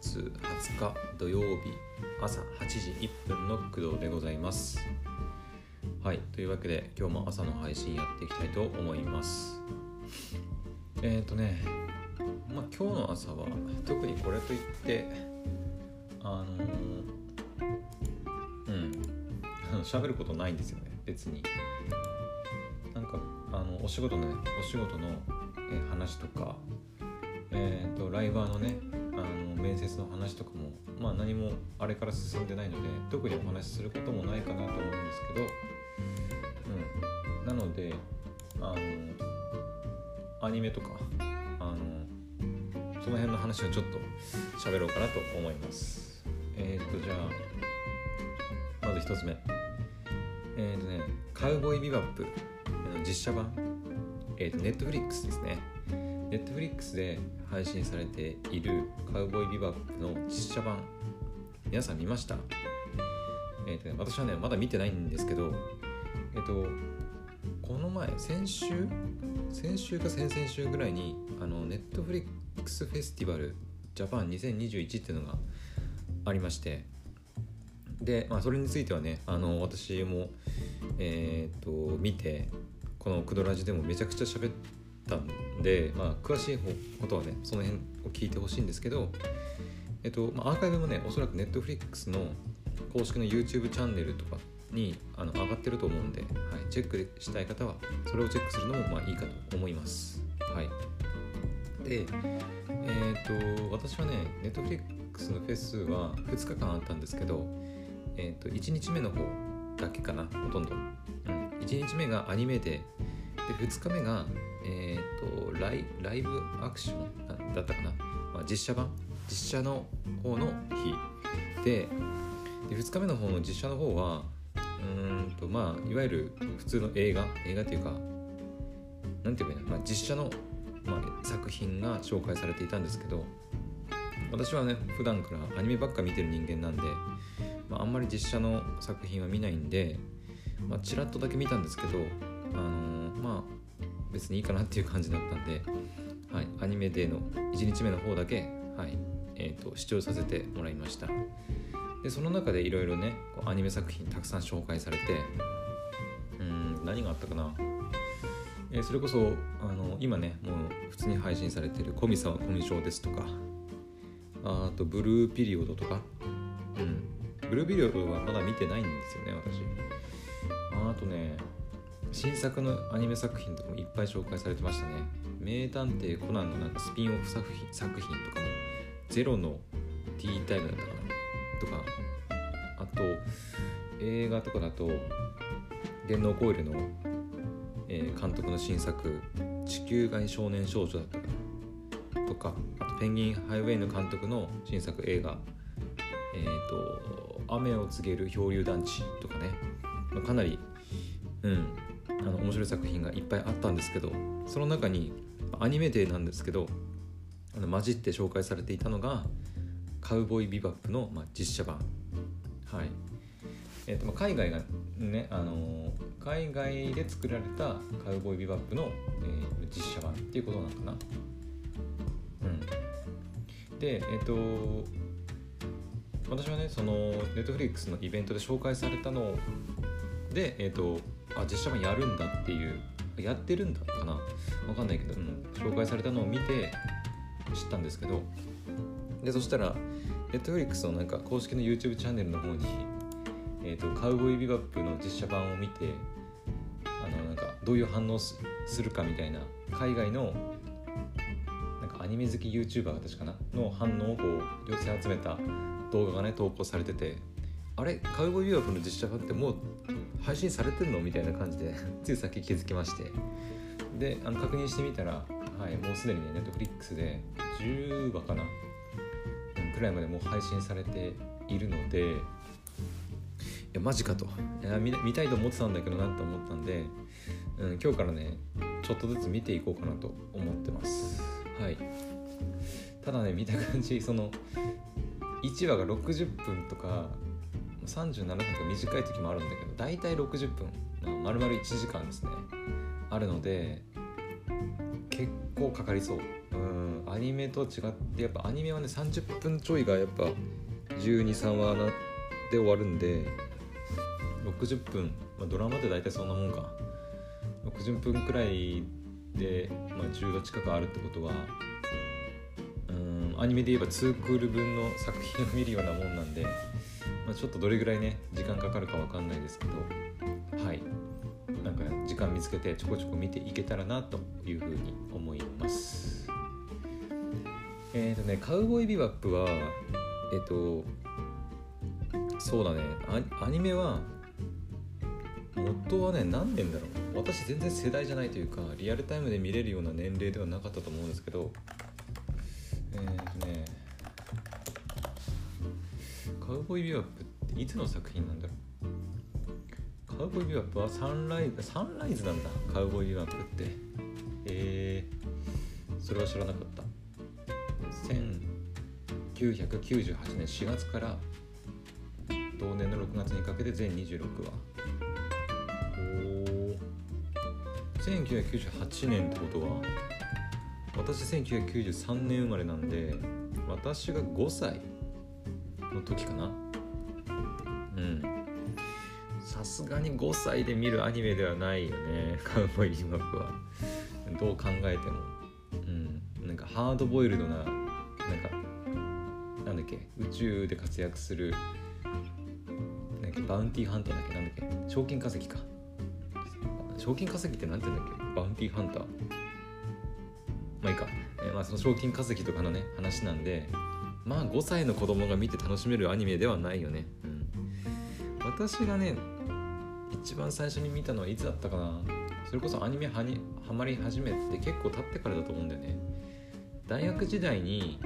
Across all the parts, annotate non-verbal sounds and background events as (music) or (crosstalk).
20日土曜日朝8時1分の工藤でございます。はいというわけで今日も朝の配信やっていきたいと思います。えっ、ー、とねまあ今日の朝は特にこれといってあのうん喋ることないんですよね別に。なんかあのお仕事のねお仕事の話とかえーと、ライバーのねあの面接の話とかも、まあ、何もあれから進んでないので特にお話しすることもないかなと思うんですけど、うん、なのであのアニメとかあのその辺の話をちょっと喋ろうかなと思います。えっ、ー、とじゃあまず1つ目。えっ、ー、とね「カウボーイビバップ」実写版。えっ、ー、とネットフリックスですね。ネットフリックスで配信されているカウボーイビバップの実写版皆さん見ました？えっ、ー、とね私はねまだ見てないんですけどえっ、ー、とこの前先週？先週か先々週ぐらいにあのネットフリックスフェスティバルジャパン2021っていうのがありましてで、まあ、それについてはねあの私もえっ、ー、と見てこの「クドラジ」でもめちゃくちゃ喋ってったんで、まあ、詳しいことはねその辺を聞いてほしいんですけど、えっとまあ、アーカイブもねおそらく Netflix の公式の YouTube チャンネルとかにあの上がってると思うんで、はい、チェックしたい方はそれをチェックするのもまあいいかと思います。はい、で、えーと、私はね Netflix のフェスは2日間あったんですけど、えーと、1日目の方だけかなほとんど、うん、1日目がアニメでで2日目がえ、ー、とライライブアクション？だったかな、まあ、実写版？実写の方の日。でで2日目の方の実写の方はうんとまあいわゆる普通の映画？映画っていうかなんていうかな、まあ、実写の、まあ、作品が紹介されていたんですけど私はね普段からアニメばっか見てる人間なんで、まあ、あんまり実写の作品は見ないんで、まあ、ちらっとだけ見たんですけどあのー、別にいいかなっていう感じだったんで、はい、アニメデーの1日目の方だけ、はいえーと、視聴させてもらいました。でその中でいろいろねアニメ作品たくさん紹介されてうん何があったかな、えー、それこそあの今ねもう普通に配信されてる「コミサはコミショウ」ですとかあと「ブルーピリオド」とかうん。ブルーピリオドはまだ見てないんですよね私。あとね新作のアニメ作品とかもいっぱい紹介されてましたね。名探偵コナンのなんかスピンオフ作品作品とかもゼロのティータイムだったかな？とかあと映画とかだと電脳コイルの、えー、監督の新作「地球外少年少女」だったかな？とかあとペンギンハイウェイの監督の新作映画「えっ、ー、と雨を告げる漂流団地」とかね、まあ、かなりうん。あの面白い作品がいっぱいあったんですけどその中にアニメデーなんですけどあの混じって紹介されていたのが「カウボーイビバップの」まあ、実写版。はい。えーとまあ、海外がね、あのー、海外で作られた「カウボーイビバップの」えー、実写版っていうことなのかな。うん。でえっ、ー、と私はねそのネットフリックスのイベントで紹介されたのでえっ、ー、とあ実写版やるんだっていうやってるんだかな？わかんないけど、うん、紹介されたのを見て知ったんですけど。でそしたらネットフリックスのなんか公式の YouTube チャンネルの方に、えーと、カウボーイビバップの実写版を見てあのなんかどういう反応するかみたいな海外のなんかアニメ好き YouTuber 私かな？の反応をこう寄せ集めた動画がね投稿されてて。あれ？カウボーイビバップの実写版ってもう配信されてんの？みたいな感じで (laughs) ついさっき気づきまして。であの確認してみたら、はい、もうすでにねネットフリックスで10話かなくらいまでもう配信されているのでいやマジかと。いや見見たいと思ってたんだけどなって思ったんで、うん、今日からねちょっとずつ見ていこうかなと思ってます。はい。ただね見た感じその1話が60分とか37分とか短い時もあるんだけど大体60分、まあ、丸々1時間ですね。あるので結構かかりそう。うんアニメと違ってやっぱアニメはね30分ちょいがやっぱ123話なで終わるんで60分、まあ、ドラマって大体そんなもんか。60分くらいで、まあ、10度近くあるってことはうんアニメで言えば2クール分の作品を見るようなもんなんで、まあ、ちょっとどれぐらいね時間かかるかわかんないですけどはい。なんか時間見つけてちょこちょこ見ていけたらなというふうに思います。えっ、ー、とね「カウボーイビバップは」えっ、ー、とそうだね。アニメは元はね何年だろう。私全然世代じゃないというかリアルタイムで見れるような年齢ではなかったと思うんですけどえー、っとねカウボーイビバップっていつの作品なんだろう？カウボーイビバップはサンライズサンライズなんだ。カウボーイビバップって。えー、それは知らなかった。1998年4月から同年の6月にかけて全26話。お1998年ってことは私1993年生まれなんで私が5歳。の時かな。うん。さすがに5歳で見るアニメではないよね。(laughs) カウボーイビバップは。どう考えても。うん。なんかハードボイルドななんかなんだっけ。宇宙で活躍するなんかバウンティーハンターだっけ。なんだっけ。賞金稼ぎか。賞金稼ぎって何て言うんだっけ。バウンティーハンター。まあいいか、え、まあその賞金稼ぎとかのね話なんで。まあ5歳の子供が見て楽しめるアニメではないよね、うん、私がね一番最初に見たのはいつだったかな。それこそアニメはにハマり始めて結構経ってからだと思うんだよね。大学時代に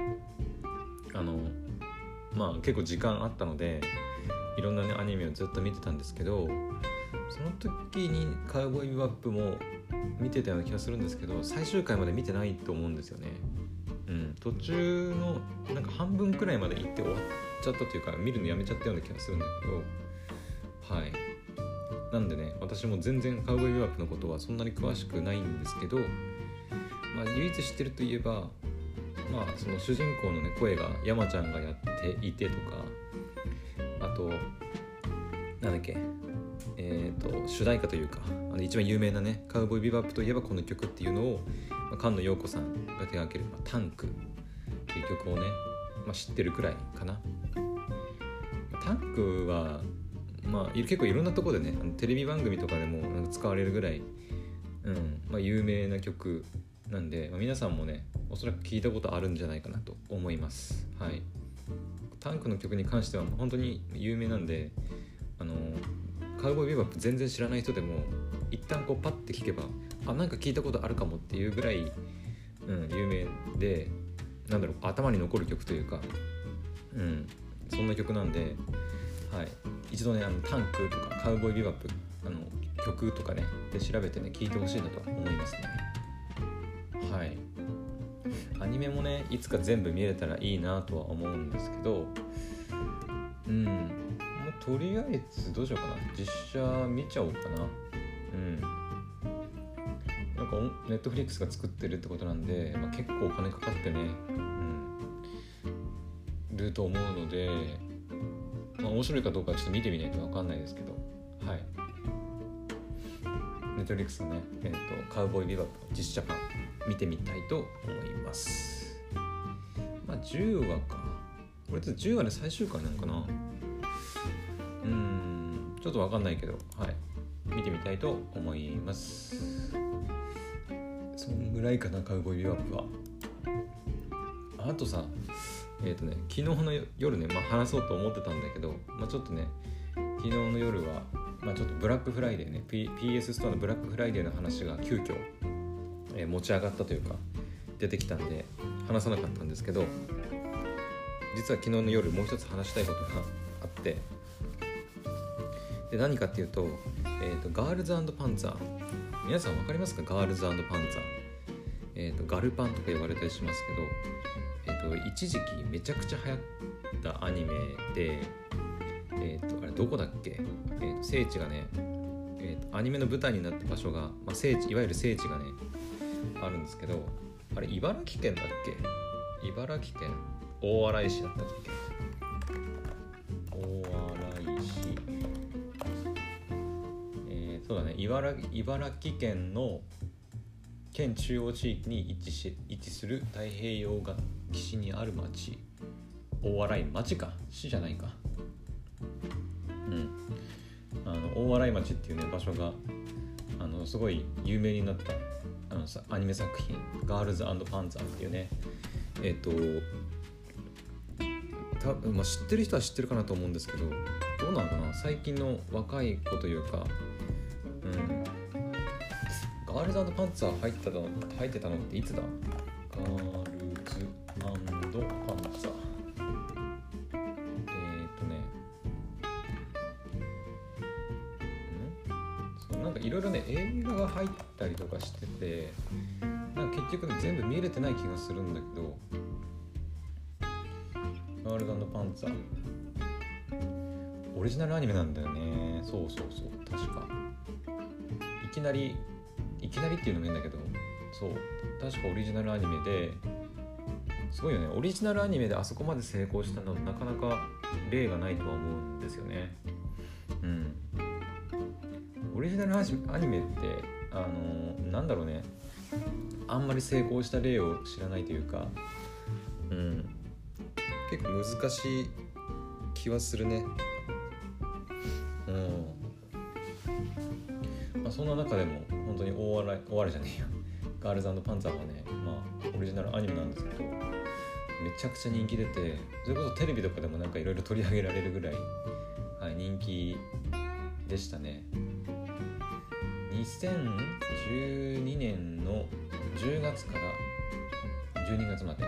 あのまあ結構時間あったのでいろんなねアニメをずっと見てたんですけどその時に「カウボーイビバップ」も見てたような気がするんですけど最終回まで見てないと思うんですよね。途中のなんか半分くらいまで行って終わっちゃったというか見るのやめちゃったような気がするんだけどはい。なんでね私も全然カウボーイビバップのことはそんなに詳しくないんですけど、まあ、唯一知ってるといえばまあその主人公のね声が山ちゃんがやっていてとかあとなんだっけえーと、主題歌というかあの一番有名なね「カウボーイビバップ」といえばこの曲っていうのを、まあ、菅野陽子さんが手がける、まあ、タンクっていう曲をね、まあ、知ってるくらいかな。タンクは、まあ、結構いろんなとこでねあのテレビ番組とかでもなんか使われるぐらい、うんまあ、有名な曲なんで、まあ、皆さんもねおそらく聞いたことあるんじゃないかなと思います。はい、タンクの曲に関しては本当に有名なんであのカウボーイビバップ全然知らない人でも一旦こうパッて聞けばあなんか聞いたことあるかもっていうぐらい、うん、有名でなんだろう頭に残る曲というか、うん、そんな曲なんで、はい、一度ねあのタンクとかカウボーイビバップあの曲とかねで調べてね聞いてほしいなと思いますね。はい。アニメもねいつか全部見れたらいいなとは思うんですけどうん。とりあえずどうしようかな。実写見ちゃおうかな。うん。ネットフリックスが作ってるってことなんで、まあ、結構お金かかってね、うん、ると思うので、まあ、面白いかどうかちょっと見てみないと分かんないですけどはい。ネットフリックスのね、えーと、カウボーイビバップ実写版見てみたいと思います。まあ10話か。これって10話で最終回なのかな？うんちょっと分かんないけどはい。見てみたいと思います。そんぐらいかなカウボーイビバップは。あとさえっ、ー、とね昨日の夜ね、まあ、話そうと思ってたんだけど、まあ、ちょっとね昨日の夜は、まあ、ちょっとブラックフライデーね、P、PS ストアのブラックフライデーの話が急遽、えー、持ち上がったというか出てきたんで話さなかったんですけど実は昨日の夜もう一つ話したいことがあってで何かっていうと,、えーと、ガールズパンツァー。皆さん分かりますか？ガールズパンツァー、えーと、ガルパンとか言われたりしますけど、えーと、一時期めちゃくちゃ流行ったアニメで、えー、とあれどこだっけ、えー、と聖地がね、えー、とアニメの舞台になった場所が、まあ、聖地いわゆる聖地がねあるんですけどあれ茨城県だっけ？茨城県。大洗市だったっけ？大洗市。えー、そうだね。茨城県の県中央地域に位置し位置する太平洋岸にある町。大洗町か。市じゃないか。うん。あの大洗町っていうね場所があのすごい有名になったあのさアニメ作品「ガールズパンツァー」っていうね。えっ、とた、まあ、知ってる人は知ってるかなと思うんですけどどうなのかな？最近の若い子というかうん。ガールズパンツァー入ったの入ってたのっていつだ？ガールズパンツァー。えー、っとね。ん？そうなんかいろいろね映画が入ったりとかしててなんか結局全部見れてない気がするんだけどガールズパンツァー。オリジナルアニメなんだよね。そうそうそう確か。いきなりいきなりっていうのもいいんだけどそう確かオリジナルアニメですごいよね。オリジナルアニメであそこまで成功したのなかなか例がないとは思うんですよね。うん。オリジナルアニメってあのなんだろうね。あんまり成功した例を知らないというかうん。結構難しい気はするね。うん。まあそんな中でも本当に大笑い大笑いじゃねえよガールズパンツァーはねまあオリジナルアニメなんですけどめちゃくちゃ人気出てそれこそテレビとかでもなんかいろいろ取り上げられるぐらい、はい、人気でしたね。2012年の10月から12月まで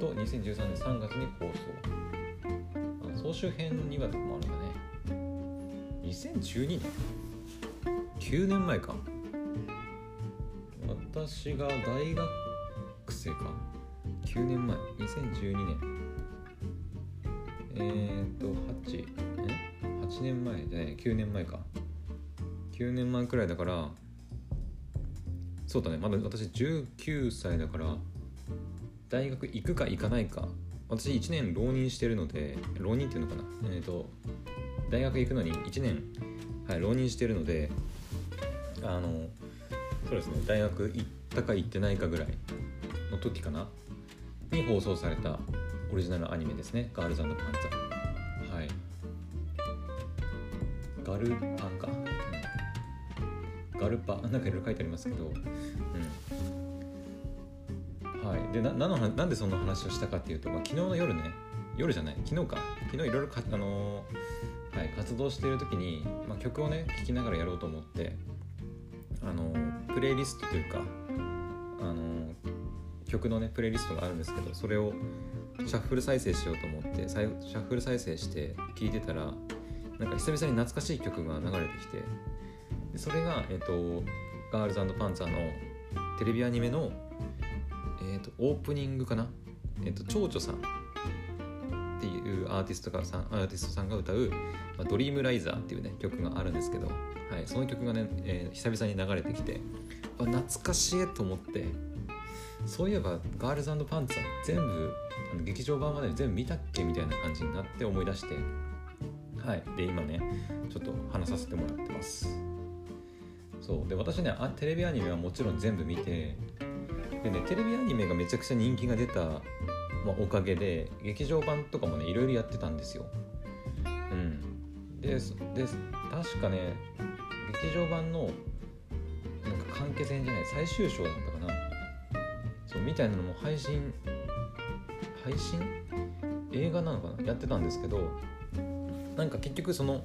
と2013年3月に放送。総集編にはとかもあるんだね。2012年9年前か。私が大学生か。9年前2012年え。っ、ー、と8え？8年前。じゃない9年前か。9年前くらいだからそうだね。まだ私19歳だから大学行くか行かないか。私1年浪人してるので浪人っていうのかな。えっ、ー、と大学行くのに1年、はい、浪人してるのであのそうですね大学行ったか行ってないかぐらいの時かな。に放送されたオリジナルアニメですね「ガールズパンツァ」はい。ガルパンか、うん、ガルパなんかいろいろ書いてありますけど。うん。はい。でななのなんでそんな話をしたかっていうと、まあ、昨日の夜ね。夜じゃない。昨日か。昨日いろいろあの、はい、活動している時に、まあ、曲をね聴きながらやろうと思って。あのプレイリストというかあの曲のねプレイリストがあるんですけどそれをシャッフル再生しようと思ってシャッフル再生して聴いてたらなんか久々に懐かしい曲が流れてきてでそれが、えーと、ガールズパンツァーのテレビアニメの、えーと、オープニングかな、えーと、蝶々さんっていうアーティストがさんアーティストさんが歌う「まあ、ドリームライザー」っていうね曲があるんですけどはい、その曲がね、えー、久々に流れてきて懐かしいと思ってそういえばガールズパンツァ全部あの劇場版まで全部見たっけみたいな感じになって思い出してはいで今ねちょっと話させてもらってます。そうで私ねあテレビアニメはもちろん全部見てでねテレビアニメがめちゃくちゃ人気が出た、まあ、おかげで劇場版とかもねいろいろやってたんですよ。うん。でで確かね劇場版のなんか完結編じゃない最終章だったかな。そうみたいなのも配信配信？映画なのかな？やってたんですけどなんか結局その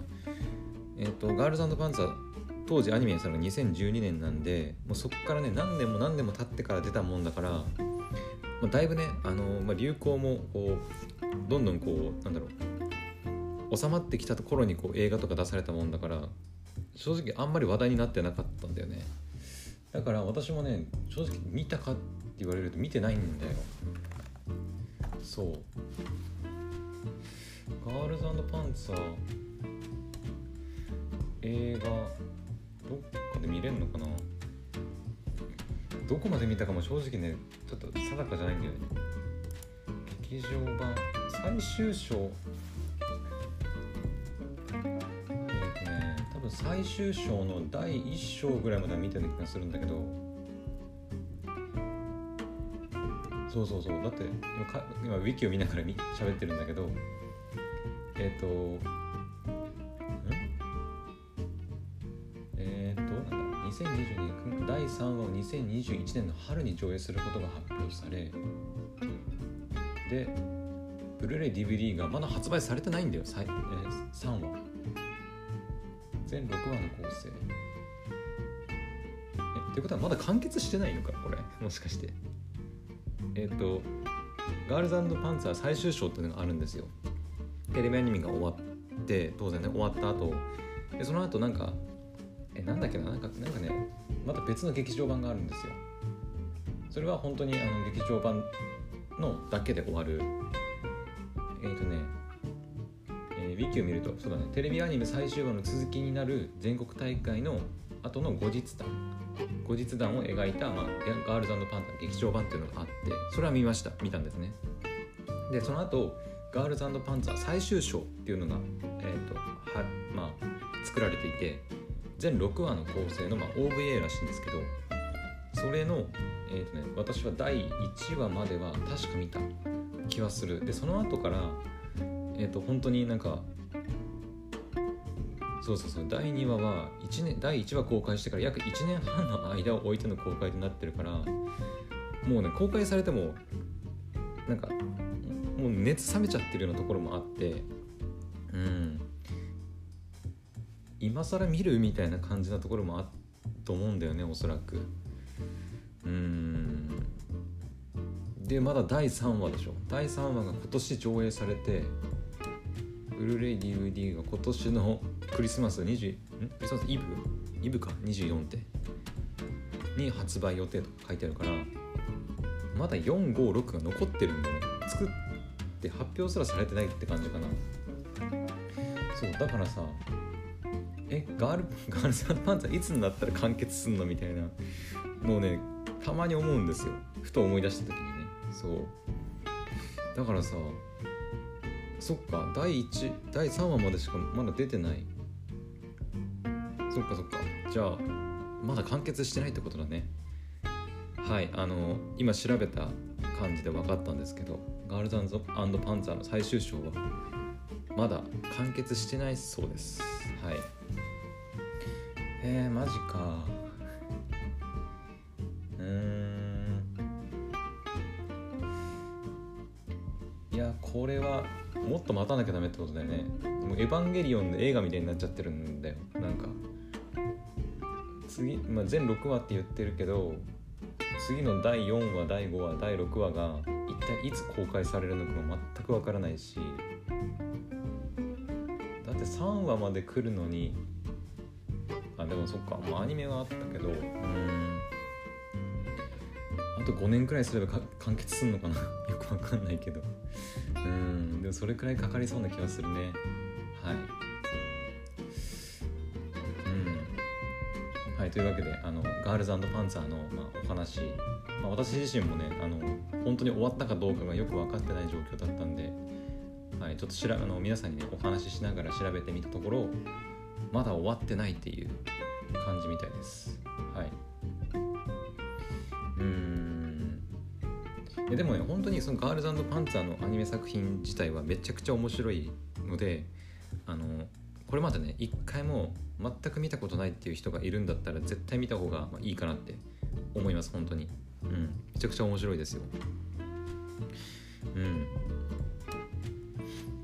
えっ、ー、とガールズパンツァー当時アニメにしたのが2012年なんでもうそこからね何年も何年も経ってから出たもんだから、まあ、だいぶね、あのまあ、流行もこうどんどんこうなんだろう。収まってきたところにこう映画とか出されたもんだから正直あんまり話題になってなかったんだよね。だから私もね正直見たかって言われると見てないんだよ。そう。ガールズパンツァー映画どっかで見れんのかな。どこまで見たかも正直ねちょっと定かじゃないんだよね。劇場版最終章。えっ、とね多分最終章の第1章ぐらいまでは見てる気がするんだけど。そうそうそう。だって今か今ウィキを見ながらみ喋ってるんだけど。えっ、と第3話を2021年の春に上映することが発表されでブルーレイ DVD がまだ発売されてないんだよ、3話。全6話の構成。えってことはまだ完結してないのかこれもしかして。えっ、とガールズパンツァー最終章っていうのがあるんですよ。テレビアニメが終わって当然ね終わった後。でその後なんかえなんだっけななんかなんかねまた別の劇場版があるんですよ。それは本当にあの劇場版のだけで終わるえっ、ー、とね、えー、ウィキを見るとそうだねテレビアニメ最終話の続きになる全国大会の後の後日談後日談を描いた、まあ、ガールズパンタ劇場版っていうのがあってそれは見ました見たんですね。でその後ガールズパンツァー最終章っていうのが、えーとはまあ、作られていて全6話の構成の、まあ、OVA らしいんですけどそれの、えーとね、私は第1話までは確か見た気はする。でその後からえっ、ー、と本当になんかそうそうそう第2話は1年第1話公開してから約1年半の間を置いての公開となってるからもうね公開されてもなんかもう熱冷めちゃってるようなところもあってうん。今更見るみたいな感じなところもあっと思うんだよねおそらく。うん。でまだ第3話でしょ。第3話が今年上映されてブルーレイ DVD が今年のクリスマス20ん？クリスマスイブ？イブか。24って。に発売予定と書いてあるからまだ456が残ってるんだね。作って発表すらされてないって感じかな。そうだからさえガール (laughs) ガールズパンツァーいつになったら完結すんのみたいな。のをねたまに思うんですよ。ふと思い出した時にね。そう。だからさそっか第1第3話までしかまだ出てない。そっかそっか。じゃあまだ完結してないってことだね。はいあの今調べた感じで分かったんですけどガールズパンツァーの最終章はまだ完結してないそうです。はい。えー、マジか。うん。いやこれはもっと待たなきゃダメってことだよね。もうエヴァンゲリオンの映画みたいになっちゃってるんだよ。なんか。次、まあ、全6話って言ってるけど次の第4話第5話第6話が一体いつ公開されるのかも全くわからないし。って3話まで来るのにあでもそっかもうアニメはあったけどうん。あと5年くらいすれば完結すんのかな？(laughs) よくわかんないけど。うんでもそれくらいかかりそうな気がするね。はい。うん。はいというわけであのガールズパンツァーの、まあ、お話、まあ、私自身もねあの本当に終わったかどうかがよく分かってない状況だったんで、はい、ちょっとしらあの皆さんにねお話ししながら調べてみたところまだ終わってないっていう感じみたいです。はい。うん。でもね本当にそのガールズパンツァーのアニメ作品自体はめちゃくちゃ面白いのであのこれまでね一回も全く見たことないっていう人がいるんだったら絶対見た方がいいかなって思います本当に。うん。めちゃくちゃ面白いですよ。うん。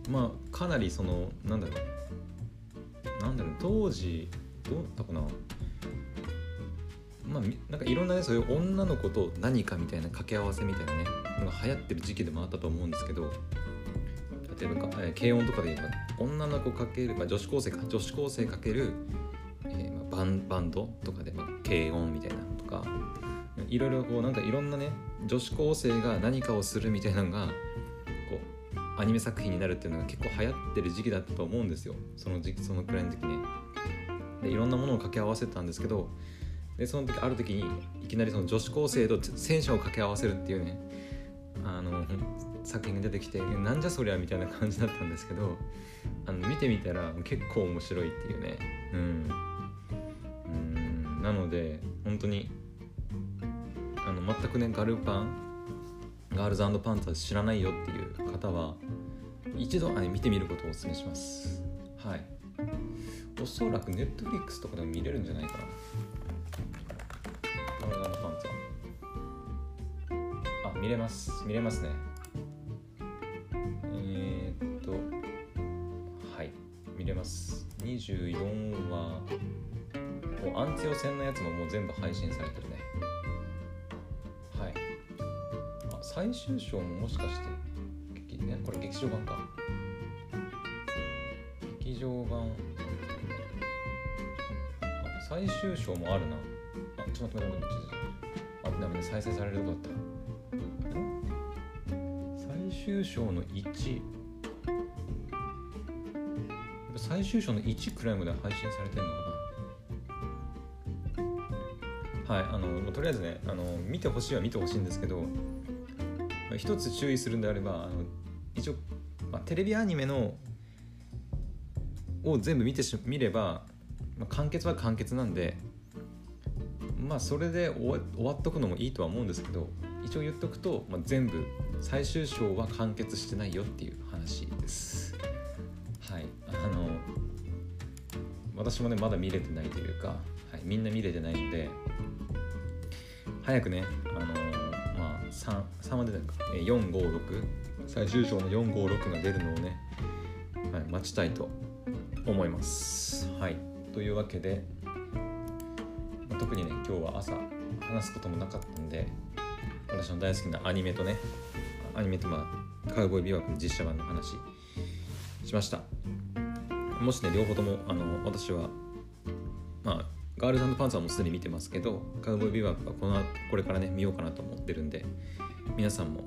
まあかなりそのなんだろう。なんだろう。当時どうだったかな。まあ、なんかいろんなねそういう女の子と何かみたいな掛け合わせみたいなねのが流行ってる時期でもあったと思うんですけど例えば、え、軽音とかで言えば女の子かける、まあ、女子高生か女子高生かける、えーまあ、バンバンドとかで、まあ、軽音みたいなのとかいろいろこうなんかいろんなね女子高生が何かをするみたいなのがアニメ作品になるっていうのが結構流行ってる時期だったと思うんですよ。その時期そのくらいの時ねでいろんなものを掛け合わせたんですけどでその時ある時にいきなりその女子高生と戦車を掛け合わせるっていうねあの作品が出てきてなんじゃそりゃみたいな感じだったんですけどあの見てみたら結構面白いっていうね。うん。うん。なので本当にあの全くねガルパンガールズパンツァー知らないよっていう方は一度あ見てみることをお勧めします。はい。おそらくネットフリックスとかでも見れるんじゃないかな。ガールズパンツァーあ見れます。見れますね。えー、っとはい。見れます。24話。アンツヨ戦のやつももう全部配信されてるね。最終章ももしかしてねこれ劇場版か。劇場版。最終章もあるな。あちょっと待って待って待ってあダメだ再生されるとこだった。最終章の1最終章の1くらいまで配信されてるのかな。はいあのとりあえずねあの見てほしいは見てほしいんですけど一つ注意するんであればあの一応、まあ、テレビアニメのを全部見てし見れば、まあ、完結は完結なんでまあそれで終わっとくのもいいとは思うんですけど一応言っとくと、まあ、全部最終章は完結してないよっていう話です。はい。あの私もねまだ見れてないというか、はい、みんな見れてないので早くね、あの、3、は出たのか、456、最終章の456が出るのをね、はい、待ちたいと思います。はい。というわけで、まあ、特にね、今日は朝話すこともなかったんで、私の大好きなアニメとね、アニメとまあ、カウボーイビバップの実写版の話しました。もしね、両方とも、あの、私は、まあ、ガールズパンツァーもすでに見てますけどカウボーイビバップはこのこれからね見ようかなと思ってるんで皆さんも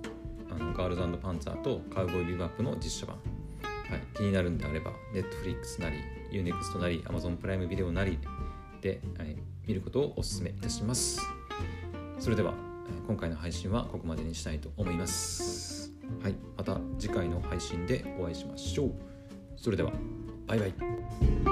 あのガールズパンツァーとカウボーイビバップの実写版、はい、気になるんであれば Netflix なり Unext なり Amazon プライムビデオなりで、はい、見ることをお勧めいたします。それでは今回の配信はここまでにしたいと思います。はいまた次回の配信でお会いしましょう。それではバイバイ。